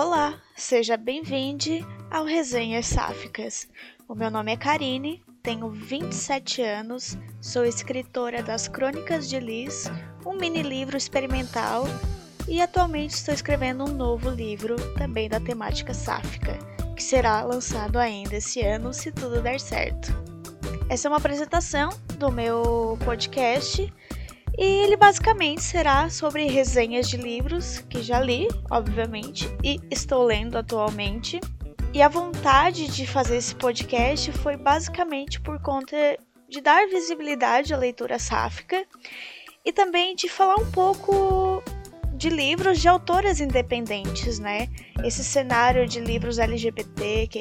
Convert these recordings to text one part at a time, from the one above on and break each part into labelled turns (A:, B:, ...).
A: Olá, seja bem-vindo ao Resenhas Sáficas. O meu nome é Karine, tenho 27 anos, sou escritora das Crônicas de Liz, um mini livro experimental, e atualmente estou escrevendo um novo livro, também da temática sáfica, que será lançado ainda esse ano, se tudo der certo. Essa é uma apresentação do meu podcast e ele basicamente será sobre resenhas de livros que já li, obviamente, e estou lendo atualmente. E a vontade de fazer esse podcast foi basicamente por conta de dar visibilidade à leitura sáfica e também de falar um pouco de livros de autoras independentes, né? Esse cenário de livros LGBT, que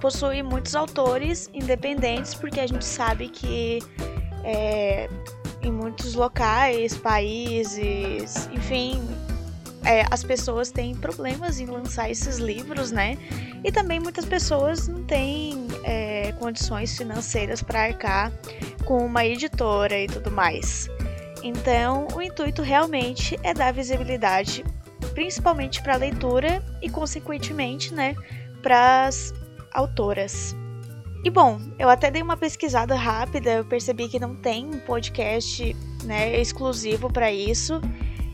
A: possui muitos autores independentes, porque a gente sabe que é, em muitos locais, países, enfim, é, as pessoas têm problemas em lançar esses livros, né? E também muitas pessoas não têm é, condições financeiras para arcar com uma editora e tudo mais. Então, o intuito realmente é dar visibilidade, principalmente para a leitura e, consequentemente, né, para as autoras. E bom, eu até dei uma pesquisada rápida, eu percebi que não tem um podcast né, exclusivo para isso.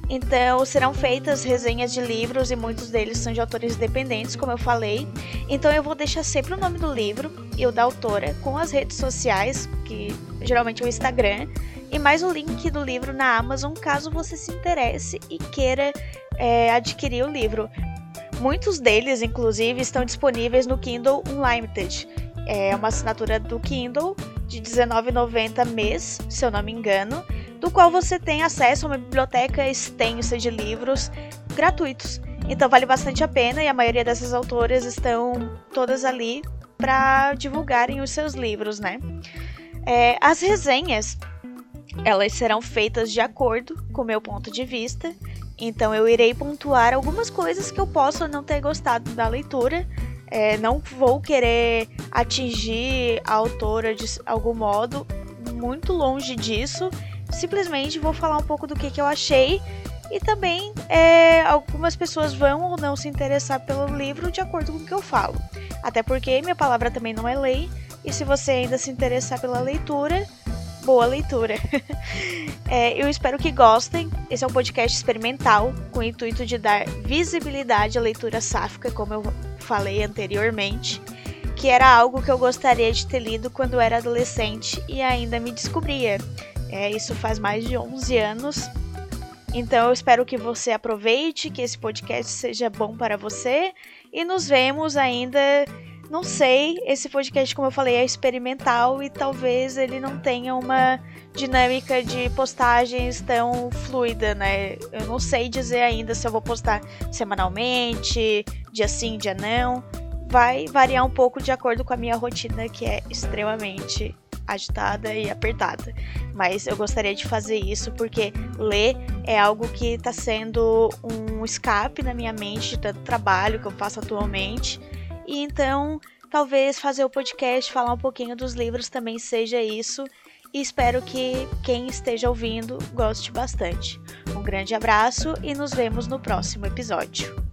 A: Então serão feitas resenhas de livros e muitos deles são de autores independentes, como eu falei. Então eu vou deixar sempre o nome do livro e o da autora com as redes sociais, que geralmente é o Instagram, e mais o link do livro na Amazon, caso você se interesse e queira é, adquirir o livro. Muitos deles, inclusive, estão disponíveis no Kindle Unlimited é uma assinatura do Kindle de R$19,90 mês, se eu não me engano, do qual você tem acesso a uma biblioteca extensa de livros gratuitos. Então vale bastante a pena e a maioria dessas autoras estão todas ali para divulgarem os seus livros, né? É, as resenhas elas serão feitas de acordo com o meu ponto de vista. Então eu irei pontuar algumas coisas que eu posso não ter gostado da leitura é, não vou querer atingir a autora de algum modo, muito longe disso. Simplesmente vou falar um pouco do que, que eu achei e também é, algumas pessoas vão ou não se interessar pelo livro de acordo com o que eu falo. Até porque minha palavra também não é lei, e se você ainda se interessar pela leitura, boa leitura. é, eu espero que gostem. Esse é um podcast experimental com o intuito de dar visibilidade à leitura sáfica, como eu falei anteriormente, que era algo que eu gostaria de ter lido quando era adolescente e ainda me descobria. É, isso faz mais de 11 anos. Então eu espero que você aproveite, que esse podcast seja bom para você e nos vemos ainda não sei, esse podcast, como eu falei, é experimental e talvez ele não tenha uma dinâmica de postagens tão fluida, né? Eu não sei dizer ainda se eu vou postar semanalmente, dia sim, dia não. Vai variar um pouco de acordo com a minha rotina, que é extremamente agitada e apertada. Mas eu gostaria de fazer isso porque ler é algo que está sendo um escape na minha mente de tanto trabalho que eu faço atualmente e então, talvez fazer o podcast, falar um pouquinho dos livros também seja isso. E espero que quem esteja ouvindo goste bastante. Um grande abraço e nos vemos no próximo episódio.